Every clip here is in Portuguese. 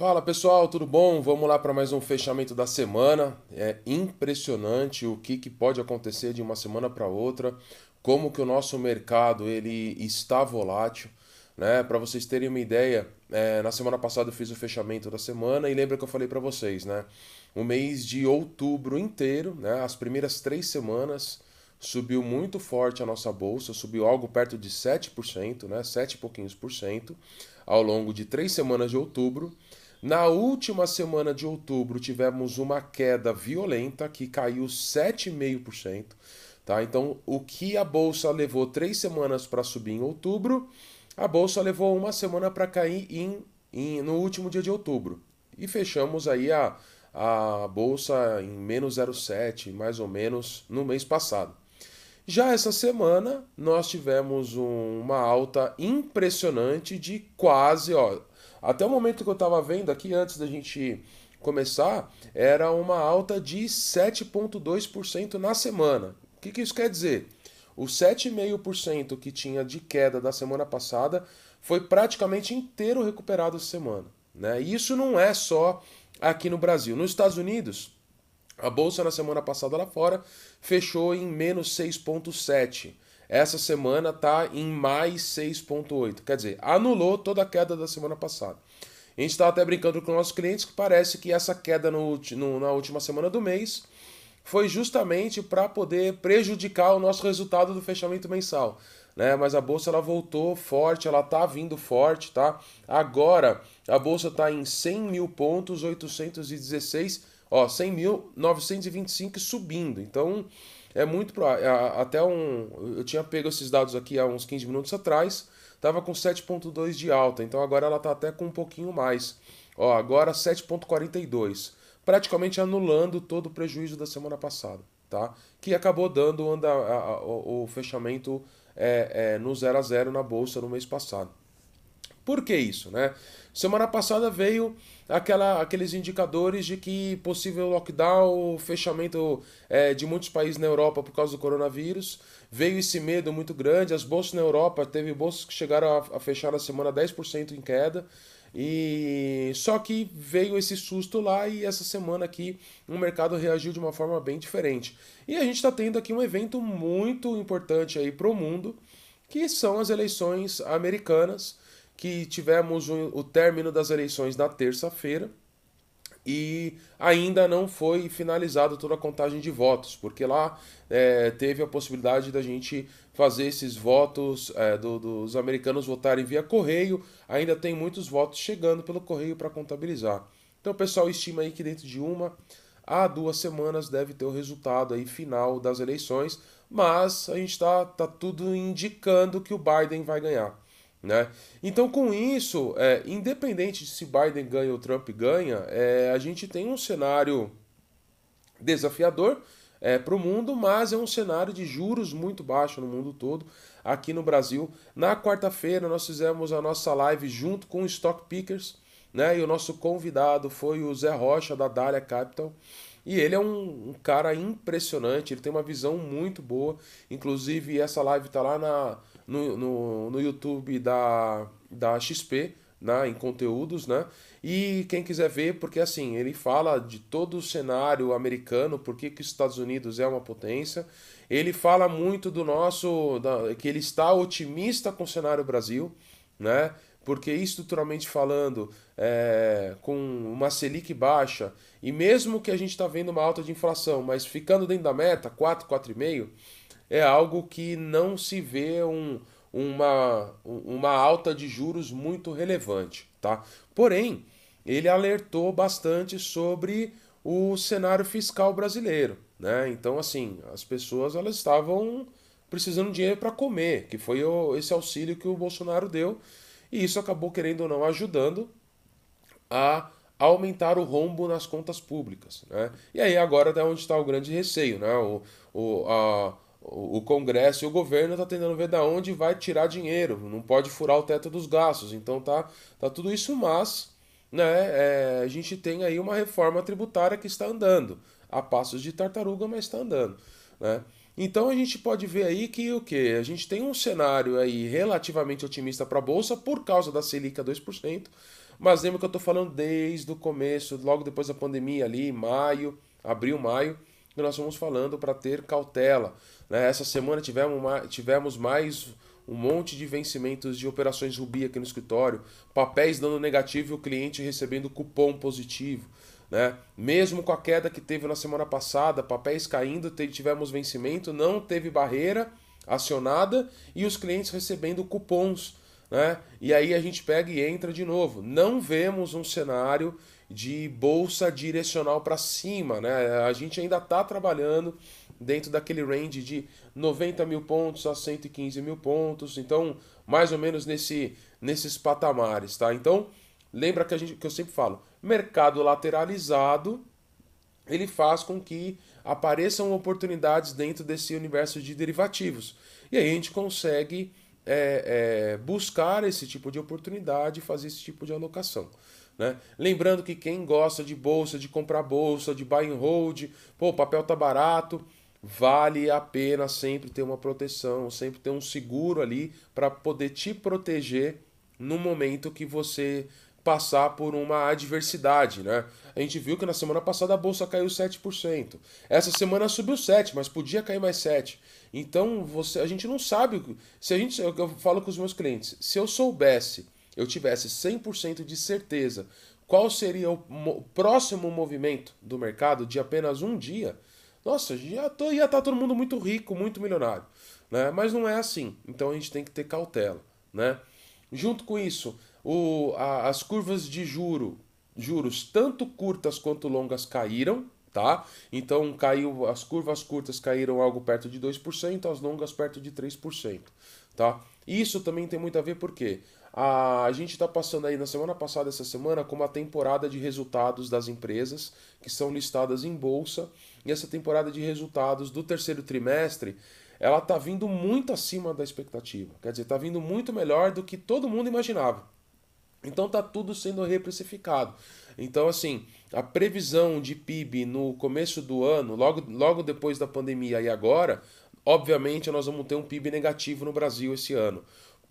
Fala pessoal, tudo bom? Vamos lá para mais um fechamento da semana. É impressionante o que, que pode acontecer de uma semana para outra, como que o nosso mercado ele está volátil. Né? Para vocês terem uma ideia, é, na semana passada eu fiz o fechamento da semana e lembra que eu falei para vocês, né? O mês de outubro inteiro, né? As primeiras três semanas subiu muito forte a nossa bolsa, subiu algo perto de 7%, né? 7 e pouquinhos por cento ao longo de três semanas de outubro. Na última semana de outubro tivemos uma queda violenta que caiu 7,5%. Tá? Então, o que a bolsa levou três semanas para subir em outubro, a bolsa levou uma semana para cair em, em, no último dia de outubro. E fechamos aí a, a bolsa em menos 0,7, mais ou menos, no mês passado. Já essa semana, nós tivemos um, uma alta impressionante de quase, ó, até o momento que eu estava vendo aqui, antes da gente começar, era uma alta de 7,2% na semana. O que, que isso quer dizer? O 7,5% que tinha de queda da semana passada foi praticamente inteiro recuperado essa semana. Né? E isso não é só aqui no Brasil. Nos Estados Unidos, a bolsa na semana passada lá fora fechou em menos 6,7%. Essa semana está em mais 6,8. Quer dizer, anulou toda a queda da semana passada. A gente estava até brincando com nossos clientes que parece que essa queda no, no, na última semana do mês foi justamente para poder prejudicar o nosso resultado do fechamento mensal. Né? Mas a bolsa ela voltou forte, ela está vindo forte, tá? Agora a bolsa está em 100 mil pontos, 816, ó, 100 mil 925 subindo. Então é muito pro... até um eu tinha pego esses dados aqui há uns 15 minutos atrás, estava com 7.2 de alta, então agora ela está até com um pouquinho mais. Ó, agora 7.42, praticamente anulando todo o prejuízo da semana passada, tá? Que acabou dando anda, o, o, fechamento é, é, no 0 a 0 na bolsa no mês passado. Por que isso, né? Semana passada veio aquela, aqueles indicadores de que possível lockdown, fechamento é, de muitos países na Europa por causa do coronavírus. Veio esse medo muito grande. As bolsas na Europa, teve bolsas que chegaram a, a fechar na semana 10% em queda. E só que veio esse susto lá e essa semana aqui o mercado reagiu de uma forma bem diferente. E a gente está tendo aqui um evento muito importante aí para o mundo, que são as eleições americanas que tivemos o, término das eleições na terça-feira e ainda não foi finalizada toda a contagem de votos, porque lá é, teve a possibilidade da gente fazer esses votos é, do, dos americanos votarem via correio, ainda tem muitos votos chegando pelo correio para contabilizar. Então o pessoal estima aí que dentro de uma a duas semanas deve ter o resultado aí final das eleições, mas a gente está tá tudo indicando que o Biden vai ganhar. Né? Então, com isso, é, independente de se Biden ganha ou Trump ganha, é, a gente tem um cenário desafiador é, para o mundo, mas é um cenário de juros muito baixo no mundo todo. Aqui no Brasil, na quarta-feira, nós fizemos a nossa live junto com o Stock Pickers, né? e o nosso convidado foi o Zé Rocha, da Dália Capital. E ele é um, um, cara impressionante, ele tem uma visão muito boa. Inclusive, essa live está lá na, no, no, no YouTube da, da XP, né, em conteúdos, né? E quem quiser ver, porque assim, ele fala de todo o cenário americano, por que, os Estados Unidos é uma potência. Ele fala muito do nosso. Da, que ele está otimista com o cenário Brasil, né? Porque estruturalmente falando, é, com uma Selic baixa, e mesmo que a gente está vendo uma alta de inflação, mas ficando dentro da meta, 4, 4,5, é algo que não se vê um, uma, uma alta de juros muito relevante. Tá? Porém, ele alertou bastante sobre o cenário fiscal brasileiro. Né? Então, assim, as pessoas elas estavam precisando de dinheiro para comer, que foi esse auxílio que o Bolsonaro deu, e isso acabou, querendo ou não, ajudando a aumentar o rombo nas contas públicas. Né? E aí agora é onde está o grande receio. Né? O, o, a, o Congresso e o governo tá tentando ver da onde vai tirar dinheiro, não pode furar o teto dos gastos, então tá, tá tudo isso, mas né, é, a gente tem aí uma reforma tributária que está andando, a passos de tartaruga, mas está andando. Né? Então a gente pode ver aí que o que? A gente tem um cenário aí relativamente otimista para a Bolsa por causa da Selic a 2%, mas lembra que eu estou falando desde o começo, logo depois da pandemia ali, maio, abril, maio, que nós vamos falando para ter cautela. Né? Essa semana tivemos mais, tivemos mais um monte de vencimentos de operações Rubi aqui no escritório, papéis dando negativo e o cliente recebendo cupom positivo. Né? Mesmo com a queda que teve na semana passada, papéis caindo, tivemos vencimento, não teve barreira acionada e os clientes recebendo cupons. Né? E aí a gente pega e entra de novo. Não vemos um cenário de bolsa direcional para cima. Né? A gente ainda está trabalhando dentro daquele range de 90 mil pontos a 115 mil pontos, então mais ou menos nesse, nesses patamares, tá? Então lembra que, a gente, que eu sempre falo, mercado lateralizado ele faz com que apareçam oportunidades dentro desse universo de derivativos e aí a gente consegue é, é, buscar esse tipo de oportunidade, fazer esse tipo de alocação. Né? Lembrando que quem gosta de bolsa, de comprar bolsa, de buy and hold, pô, o papel tá barato, vale a pena sempre ter uma proteção, sempre ter um seguro ali para poder te proteger no momento que você passar por uma adversidade, né? A gente viu que na semana passada a bolsa caiu 7%. Essa semana subiu 7, mas podia cair mais 7. Então, você, a gente não sabe, se a gente, eu falo com os meus clientes, se eu soubesse, eu tivesse 100% de certeza qual seria o próximo movimento do mercado de apenas um dia, nossa, já tô, ia estar tá todo mundo muito rico, muito milionário. Né? Mas não é assim. Então a gente tem que ter cautela. Né? Junto com isso, o, a, as curvas de juro, juros, tanto curtas quanto longas, caíram. Tá? Então caiu, as curvas curtas caíram algo perto de 2%, as longas perto de 3%. Tá? Isso também tem muito a ver porque a, a gente está passando aí na semana passada, essa semana, com uma temporada de resultados das empresas que são listadas em bolsa e essa temporada de resultados do terceiro trimestre, ela está vindo muito acima da expectativa. Quer dizer, está vindo muito melhor do que todo mundo imaginava. Então está tudo sendo reprecificado. Então, assim, a previsão de PIB no começo do ano, logo, logo depois da pandemia e agora, obviamente nós vamos ter um PIB negativo no Brasil esse ano.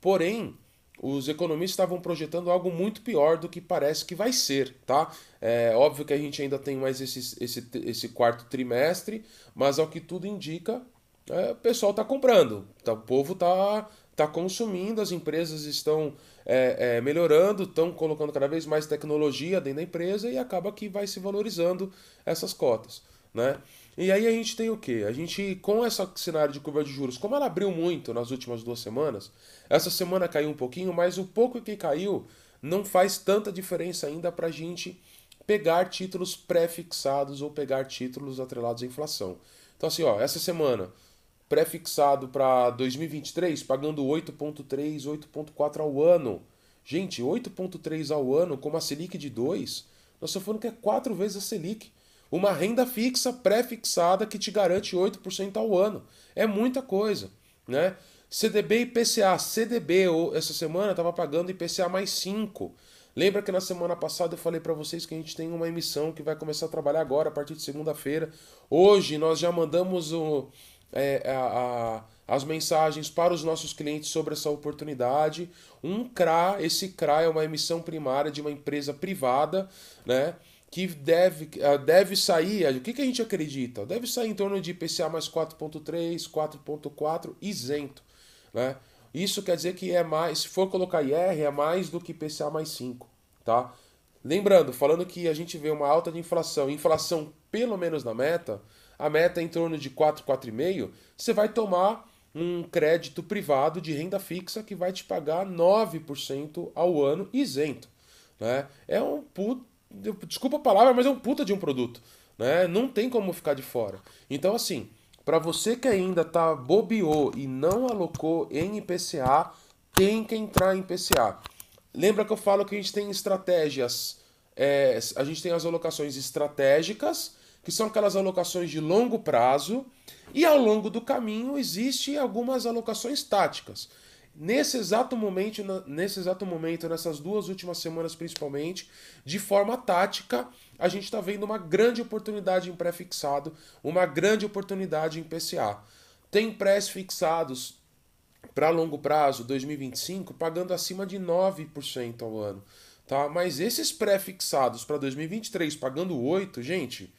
Porém, os economistas estavam projetando algo muito pior do que parece que vai ser, tá? É óbvio que a gente ainda tem mais esse, esse, esse quarto trimestre, mas ao que tudo indica, é, o pessoal está comprando, tá, o povo está tá consumindo, as empresas estão é, é, melhorando, estão colocando cada vez mais tecnologia dentro da empresa e acaba que vai se valorizando essas cotas, né? E aí a gente tem o quê? A gente, com esse cenário de curva de juros, como ela abriu muito nas últimas duas semanas, essa semana caiu um pouquinho, mas o pouco que caiu não faz tanta diferença ainda para a gente pegar títulos pré-fixados ou pegar títulos atrelados à inflação. Então assim, ó, essa semana, pré-fixado para 2023, pagando 8.3, 8.4 ao ano. Gente, 8.3 ao ano com uma Selic de 2, nós estamos falando que é quatro vezes a Selic uma renda fixa pré-fixada que te garante 8% ao ano. É muita coisa, né? CDB e IPCA. CDB essa semana estava pagando IPCA mais 5. Lembra que na semana passada eu falei para vocês que a gente tem uma emissão que vai começar a trabalhar agora, a partir de segunda-feira. Hoje nós já mandamos o, é, a, a, as mensagens para os nossos clientes sobre essa oportunidade. Um CRA, esse CRA é uma emissão primária de uma empresa privada, né? que deve, ah, deve sair, o que, que a gente acredita? Deve sair em torno de IPCA mais 4.3, 4.4 isento. Né? Isso quer dizer que é mais, se for colocar IR, é mais do que IPCA mais 5. Tá? Lembrando, falando que a gente vê uma alta de inflação, inflação pelo menos na meta, a meta é em torno de 4, 4,5, você vai tomar um crédito privado de renda fixa que vai te pagar 9% ao ano isento. Né? É um puto Desculpa a palavra, mas é um puta de um produto. Né? Não tem como ficar de fora. Então, assim, para você que ainda tá bobeou e não alocou em IPCA, tem que entrar em IPCA. Lembra que eu falo que a gente tem estratégias, é, a gente tem as alocações estratégicas, que são aquelas alocações de longo prazo, e ao longo do caminho existem algumas alocações táticas. Nesse exato momento, nesse exato momento, nessas duas últimas semanas principalmente, de forma tática, a gente está vendo uma grande oportunidade em pré-fixado, uma grande oportunidade em PCA. Tem prés fixados para longo prazo, 2025, pagando acima de 9% ao ano. Tá? Mas esses pré-fixados para 2023 pagando 8%, gente,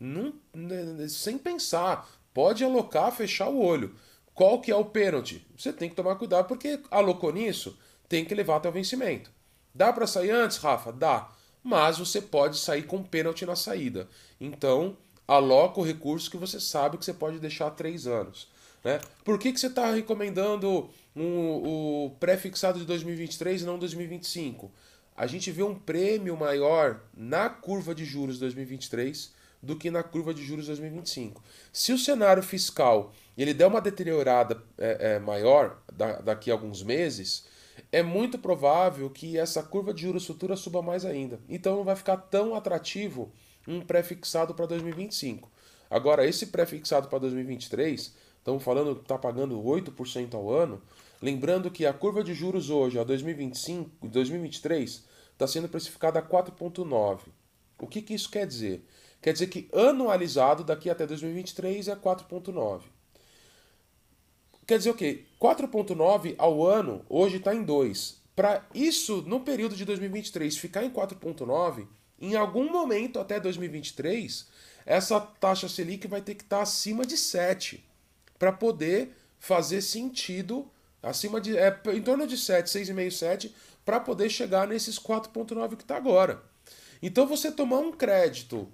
não, né, sem pensar, pode alocar, fechar o olho. Qual que é o pênalti? Você tem que tomar cuidado porque alocou nisso, tem que levar até o vencimento. Dá para sair antes, Rafa? Dá. Mas você pode sair com pênalti na saída. Então, aloca o recurso que você sabe que você pode deixar três anos. Né? Por que, que você está recomendando um, o pré-fixado de 2023 e não 2025? A gente vê um prêmio maior na curva de juros 2023 do que na curva de juros 2025. Se o cenário fiscal ele der uma deteriorada é, é, maior da, daqui a alguns meses, é muito provável que essa curva de juros futura suba mais ainda. Então não vai ficar tão atrativo um pré-fixado para 2025. Agora, esse pré-fixado para 2023 estamos falando que está pagando 8% ao ano. Lembrando que a curva de juros hoje, a 2025, 2023, está sendo precificada a 4,9. O que, que isso quer dizer? Quer dizer que anualizado daqui até 2023 é 4,9. Quer dizer o quê? 4,9 ao ano hoje está em 2. Para isso, no período de 2023, ficar em 4,9, em algum momento até 2023, essa taxa Selic vai ter que estar tá acima de 7 para poder fazer sentido acima de é, em torno de 7, 6,5, 7 para poder chegar nesses 4.9 que está agora. Então você tomar um crédito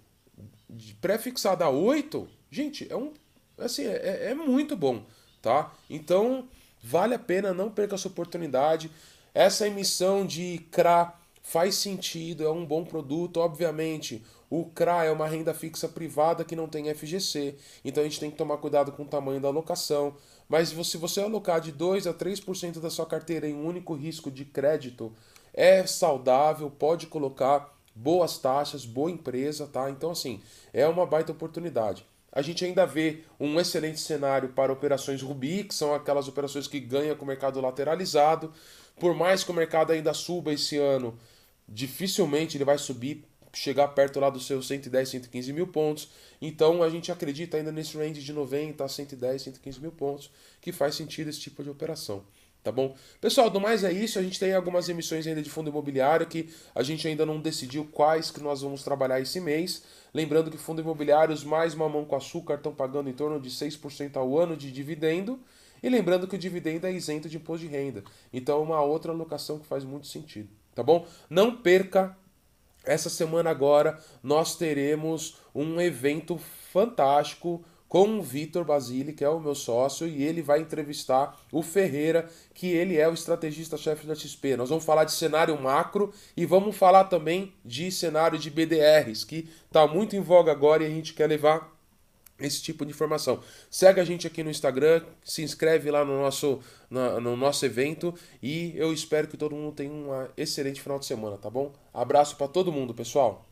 pré-fixado a 8, gente, é um assim, é, é muito bom, tá? Então, vale a pena, não perca essa oportunidade. Essa emissão de CRA faz sentido, é um bom produto, obviamente. O CRA é uma renda fixa privada que não tem FGC, então a gente tem que tomar cuidado com o tamanho da alocação. Mas se você alocar de 2 a 3% da sua carteira em um único risco de crédito, é saudável, pode colocar boas taxas, boa empresa, tá? Então, assim, é uma baita oportunidade. A gente ainda vê um excelente cenário para operações Rubi, que são aquelas operações que ganham com o mercado lateralizado. Por mais que o mercado ainda suba esse ano, dificilmente ele vai subir, chegar perto lá dos seus 110, 115 mil pontos. Então a gente acredita ainda nesse range de 90 a 110, 115 mil pontos, que faz sentido esse tipo de operação. Tá bom? Pessoal, do mais é isso. A gente tem algumas emissões ainda de fundo imobiliário que a gente ainda não decidiu quais que nós vamos trabalhar esse mês. Lembrando que fundos imobiliários mais mamão com açúcar estão pagando em torno de 6% ao ano de dividendo. E lembrando que o dividendo é isento de imposto de renda. Então é uma outra alocação que faz muito sentido tá bom? Não perca essa semana agora nós teremos um evento fantástico com o Vitor Basile, que é o meu sócio, e ele vai entrevistar o Ferreira, que ele é o estrategista-chefe da XP. Nós vamos falar de cenário macro e vamos falar também de cenário de BDRs, que está muito em voga agora e a gente quer levar esse tipo de informação. Segue a gente aqui no Instagram, se inscreve lá no nosso, no, no nosso evento e eu espero que todo mundo tenha um excelente final de semana, tá bom? Abraço para todo mundo, pessoal.